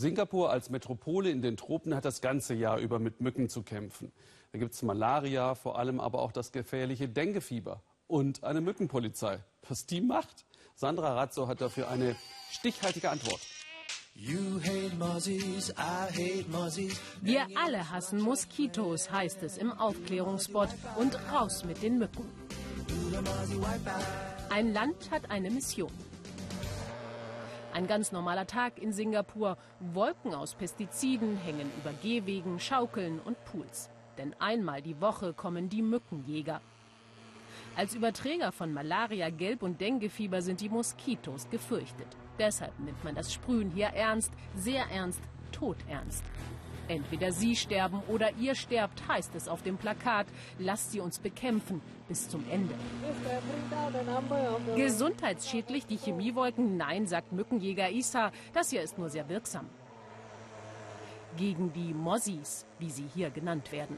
Singapur als Metropole in den Tropen hat das ganze Jahr über mit Mücken zu kämpfen. Da gibt es Malaria, vor allem aber auch das gefährliche Denguefieber und eine Mückenpolizei. Was die macht? Sandra Razzo hat dafür eine stichhaltige Antwort. Wir alle hassen Moskitos, heißt es im Aufklärungsspot. Und raus mit den Mücken. Ein Land hat eine Mission. Ein ganz normaler Tag in Singapur. Wolken aus Pestiziden hängen über Gehwegen, Schaukeln und Pools. Denn einmal die Woche kommen die Mückenjäger. Als Überträger von Malaria, Gelb- und Denguefieber sind die Moskitos gefürchtet. Deshalb nimmt man das Sprühen hier ernst, sehr ernst, todernst. Entweder Sie sterben oder ihr sterbt, heißt es auf dem Plakat. Lasst sie uns bekämpfen bis zum Ende. Gesundheitsschädlich die Chemiewolken? Nein, sagt Mückenjäger Isa. Das hier ist nur sehr wirksam. Gegen die Mossis, wie sie hier genannt werden.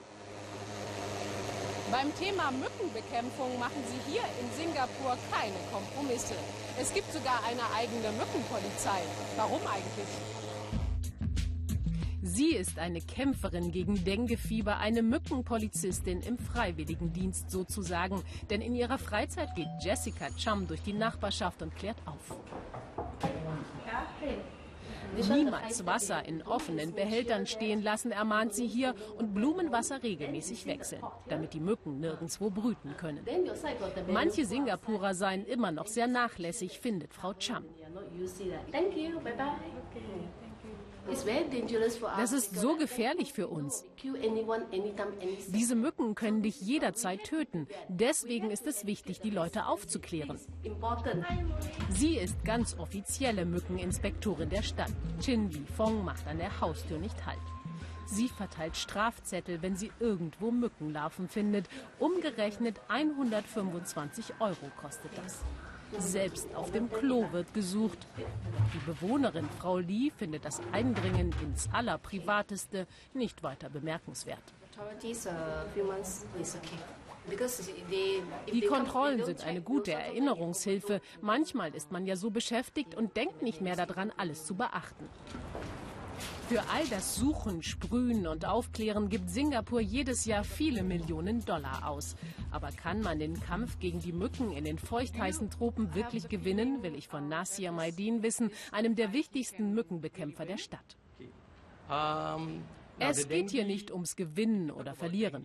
Beim Thema Mückenbekämpfung machen sie hier in Singapur keine Kompromisse. Es gibt sogar eine eigene Mückenpolizei. Warum eigentlich? Sie ist eine Kämpferin gegen Denguefieber, eine Mückenpolizistin im Freiwilligendienst sozusagen. Denn in ihrer Freizeit geht Jessica Chum durch die Nachbarschaft und klärt auf. Niemals Wasser in offenen Behältern stehen lassen, ermahnt sie hier und Blumenwasser regelmäßig wechseln, damit die Mücken nirgendwo brüten können. Manche Singapurer seien immer noch sehr nachlässig, findet Frau Cham. Das ist so gefährlich für uns. Diese Mücken können dich jederzeit töten. Deswegen ist es wichtig, die Leute aufzuklären. Sie ist ganz offizielle Mückeninspektorin der Stadt. Chin Li Fong macht an der Haustür nicht Halt. Sie verteilt Strafzettel, wenn sie irgendwo Mückenlarven findet. Umgerechnet 125 Euro kostet das. Selbst auf dem Klo wird gesucht. Die Bewohnerin Frau Lee findet das Eindringen ins Allerprivateste nicht weiter bemerkenswert. Die Kontrollen sind eine gute Erinnerungshilfe. Manchmal ist man ja so beschäftigt und denkt nicht mehr daran, alles zu beachten. Für all das Suchen, Sprühen und Aufklären gibt Singapur jedes Jahr viele Millionen Dollar aus. Aber kann man den Kampf gegen die Mücken in den feuchtheißen Tropen wirklich gewinnen, will ich von Nasir Maidin wissen, einem der wichtigsten Mückenbekämpfer der Stadt. Es geht hier nicht ums Gewinnen oder Verlieren,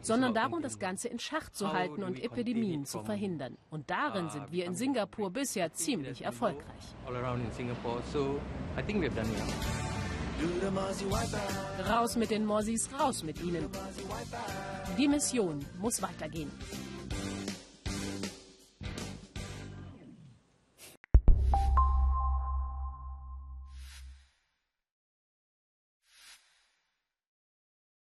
sondern darum, das Ganze in Schach zu halten und Epidemien zu verhindern. Und darin sind wir in Singapur bisher ziemlich erfolgreich. Raus mit den Mossis, raus mit ihnen. Die Mission muss weitergehen.